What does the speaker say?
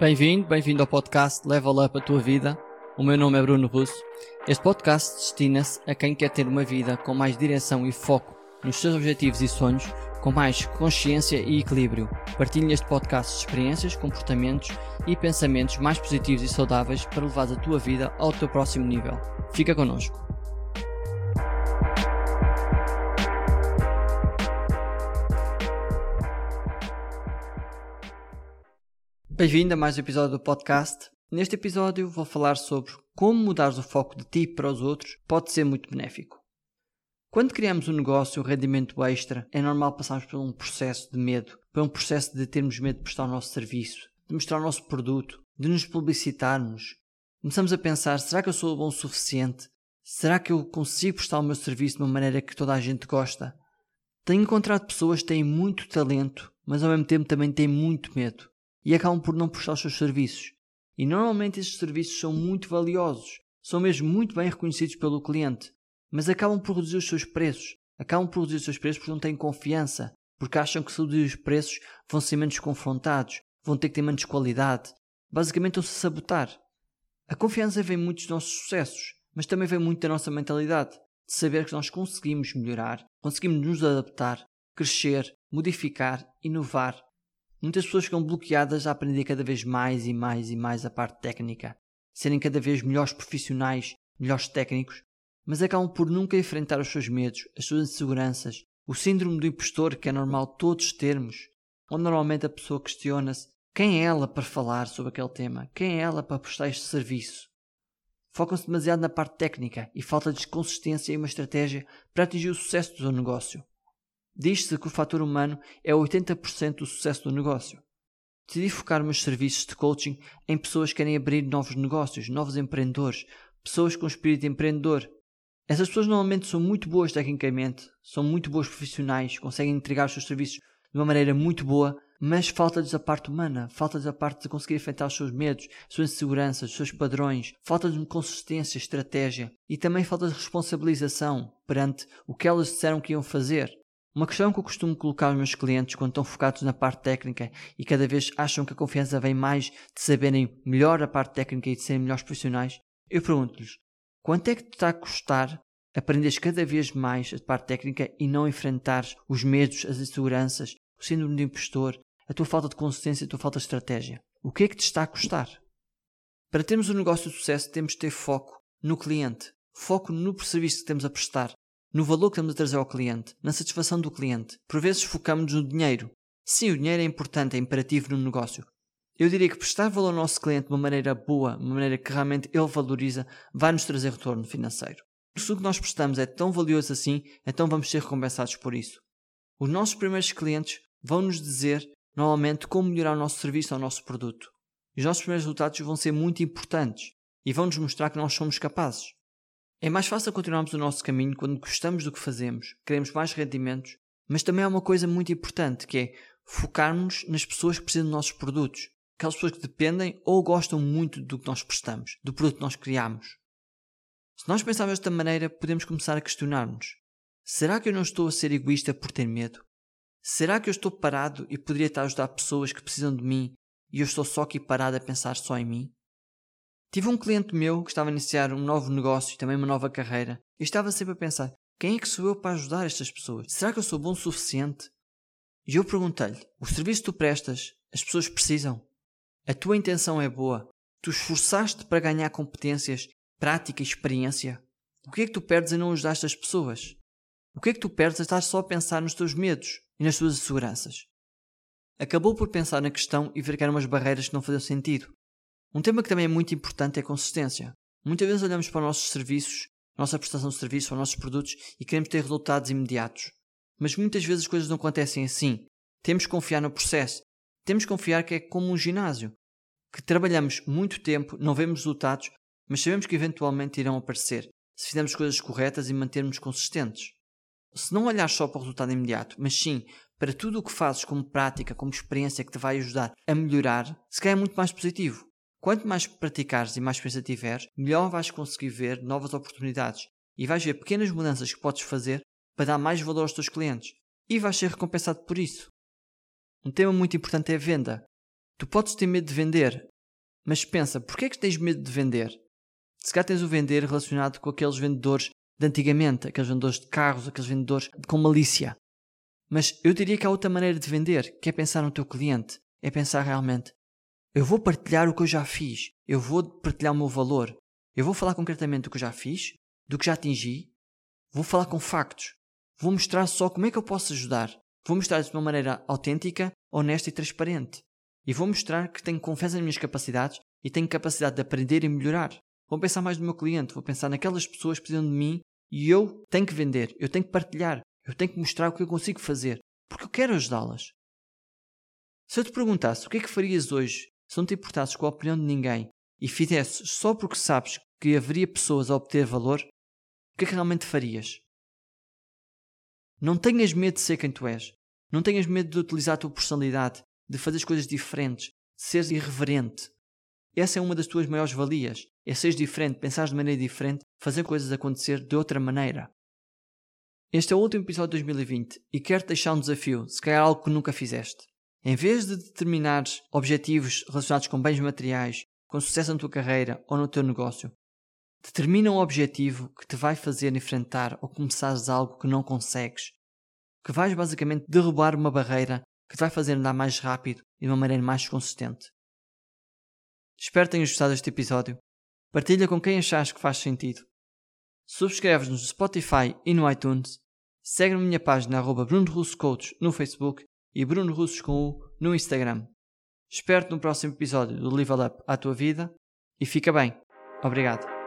Bem-vindo, bem-vindo ao podcast Level Up a Tua Vida. O meu nome é Bruno Russo. Este podcast destina-se a quem quer ter uma vida com mais direção e foco nos seus objetivos e sonhos, com mais consciência e equilíbrio. Partilho neste podcast experiências, comportamentos e pensamentos mais positivos e saudáveis para levar a tua vida ao teu próximo nível. Fica connosco. Bem-vindo a mais um episódio do podcast. Neste episódio vou falar sobre como mudar o foco de ti para os outros pode ser muito benéfico. Quando criamos um negócio, um rendimento extra, é normal passarmos por um processo de medo, por um processo de termos medo de prestar o nosso serviço, de mostrar o nosso produto, de nos publicitarmos. Começamos a pensar: será que eu sou bom o suficiente? Será que eu consigo prestar o meu serviço de uma maneira que toda a gente gosta? Tenho encontrado pessoas que têm muito talento, mas ao mesmo tempo também têm muito medo e acabam por não prestar os seus serviços. E normalmente esses serviços são muito valiosos, são mesmo muito bem reconhecidos pelo cliente, mas acabam por reduzir os seus preços. Acabam por reduzir os seus preços porque não têm confiança, porque acham que se reduzir os preços vão ser menos confrontados, vão ter que ter menos qualidade. Basicamente estão-se a sabotar. A confiança vem muito dos nossos sucessos, mas também vem muito da nossa mentalidade, de saber que nós conseguimos melhorar, conseguimos nos adaptar, crescer, modificar, inovar Muitas pessoas ficam bloqueadas a aprender cada vez mais e mais e mais a parte técnica, serem cada vez melhores profissionais, melhores técnicos, mas acabam por nunca enfrentar os seus medos, as suas inseguranças, o síndrome do impostor que é normal todos termos, onde normalmente a pessoa questiona-se quem é ela para falar sobre aquele tema, quem é ela para prestar este serviço. Focam-se demasiado na parte técnica e falta-lhes consistência e uma estratégia para atingir o sucesso do seu negócio. Diz-se que o fator humano é 80% do sucesso do negócio. Decidi focar meus serviços de coaching em pessoas que querem abrir novos negócios, novos empreendedores, pessoas com espírito empreendedor. Essas pessoas normalmente são muito boas tecnicamente, são muito boas profissionais, conseguem entregar os seus serviços de uma maneira muito boa, mas falta-lhes a parte humana, falta-lhes a parte de conseguir enfrentar os seus medos, as suas inseguranças, os seus padrões, falta-lhes consistência, estratégia e também falta de responsabilização perante o que elas disseram que iam fazer. Uma questão que eu costumo colocar aos meus clientes quando estão focados na parte técnica e cada vez acham que a confiança vem mais de saberem melhor a parte técnica e de serem melhores profissionais, eu pergunto-lhes: quanto é que te está a custar aprenderes cada vez mais a parte técnica e não enfrentares os medos, as inseguranças, o síndrome do impostor, a tua falta de consistência e a tua falta de estratégia? O que é que te está a custar? Para termos um negócio de sucesso, temos de ter foco no cliente, foco no serviço que temos a prestar, no valor que estamos a trazer ao cliente, na satisfação do cliente. Por vezes focamos no dinheiro. Sim, o dinheiro é importante, é imperativo no negócio. Eu diria que prestar valor ao nosso cliente de uma maneira boa, de uma maneira que realmente ele valoriza, vai nos trazer retorno financeiro. Se o que nós prestamos é tão valioso assim, então vamos ser recompensados por isso. Os nossos primeiros clientes vão nos dizer, normalmente, como melhorar o nosso serviço ou o nosso produto. Os nossos primeiros resultados vão ser muito importantes e vão nos mostrar que nós somos capazes. É mais fácil continuarmos o nosso caminho quando gostamos do que fazemos, queremos mais rendimentos, mas também há uma coisa muito importante que é focarmos nas pessoas que precisam dos nossos produtos, aquelas pessoas que dependem ou gostam muito do que nós prestamos, do produto que nós criamos. Se nós pensarmos desta maneira, podemos começar a questionar-nos: será que eu não estou a ser egoísta por ter medo? Será que eu estou parado e poderia estar a ajudar pessoas que precisam de mim e eu estou só aqui parado a pensar só em mim? Tive um cliente meu que estava a iniciar um novo negócio e também uma nova carreira e estava sempre a pensar: quem é que sou eu para ajudar estas pessoas? Será que eu sou bom o suficiente? E eu perguntei-lhe: o serviço que tu prestas, as pessoas precisam? A tua intenção é boa? Tu esforçaste para ganhar competências, prática e experiência? O que é que tu perdes em não ajudar estas pessoas? O que é que tu perdes a estar só a pensar nos teus medos e nas tuas inseguranças? Acabou por pensar na questão e ver que eram umas barreiras que não faziam sentido. Um tema que também é muito importante é a consistência. Muitas vezes olhamos para os nossos serviços, nossa prestação de serviço, os nossos produtos e queremos ter resultados imediatos. Mas muitas vezes as coisas não acontecem assim. Temos que confiar no processo. Temos que confiar que é como um ginásio. Que trabalhamos muito tempo, não vemos resultados, mas sabemos que eventualmente irão aparecer, se fizermos coisas corretas e mantermos consistentes. Se não olhar só para o resultado imediato, mas sim para tudo o que fazes como prática, como experiência que te vai ajudar a melhorar, se calhar é muito mais positivo. Quanto mais praticares e mais experiência tiveres, melhor vais conseguir ver novas oportunidades e vais ver pequenas mudanças que podes fazer para dar mais valor aos teus clientes e vais ser recompensado por isso. Um tema muito importante é a venda. Tu podes ter medo de vender, mas pensa, porquê é que tens medo de vender? Se cá tens o vender relacionado com aqueles vendedores de antigamente, aqueles vendedores de carros, aqueles vendedores com malícia. Mas eu diria que há outra maneira de vender, que é pensar no teu cliente, é pensar realmente, eu vou partilhar o que eu já fiz, eu vou partilhar o meu valor, eu vou falar concretamente do que eu já fiz, do que já atingi, vou falar com factos, vou mostrar só como é que eu posso ajudar, vou mostrar de uma maneira autêntica, honesta e transparente. E vou mostrar que tenho confiança nas minhas capacidades e tenho capacidade de aprender e melhorar. Vou pensar mais no meu cliente, vou pensar naquelas pessoas que precisam de mim e eu tenho que vender, eu tenho que partilhar, eu tenho que mostrar o que eu consigo fazer, porque eu quero ajudá-las. Se eu te perguntasse o que é que farias hoje se não te importasses com a opinião de ninguém e fizesses só porque sabes que haveria pessoas a obter valor, o que é que realmente farias? Não tenhas medo de ser quem tu és. Não tenhas medo de utilizar a tua personalidade, de fazer as coisas diferentes, de seres irreverente. Essa é uma das tuas maiores valias. É seres diferente, pensares de maneira diferente, fazer coisas acontecer de outra maneira. Este é o último episódio de 2020 e quero-te deixar um desafio, se calhar algo que nunca fizeste. Em vez de determinares objetivos relacionados com bens materiais, com sucesso na tua carreira ou no teu negócio, determina um objetivo que te vai fazer enfrentar ou começares algo que não consegues, que vais basicamente derrubar uma barreira que te vai fazer andar mais rápido e de uma maneira mais consistente. Espero que tenhas gostado deste episódio. Partilha com quem achas que faz sentido. Subscreve-nos no Spotify e no iTunes. Segue a minha página arroba Bruno Russo Coach no Facebook e Bruno Russos com U no Instagram. Espero-te no próximo episódio do Level Up à tua vida e fica bem. Obrigado.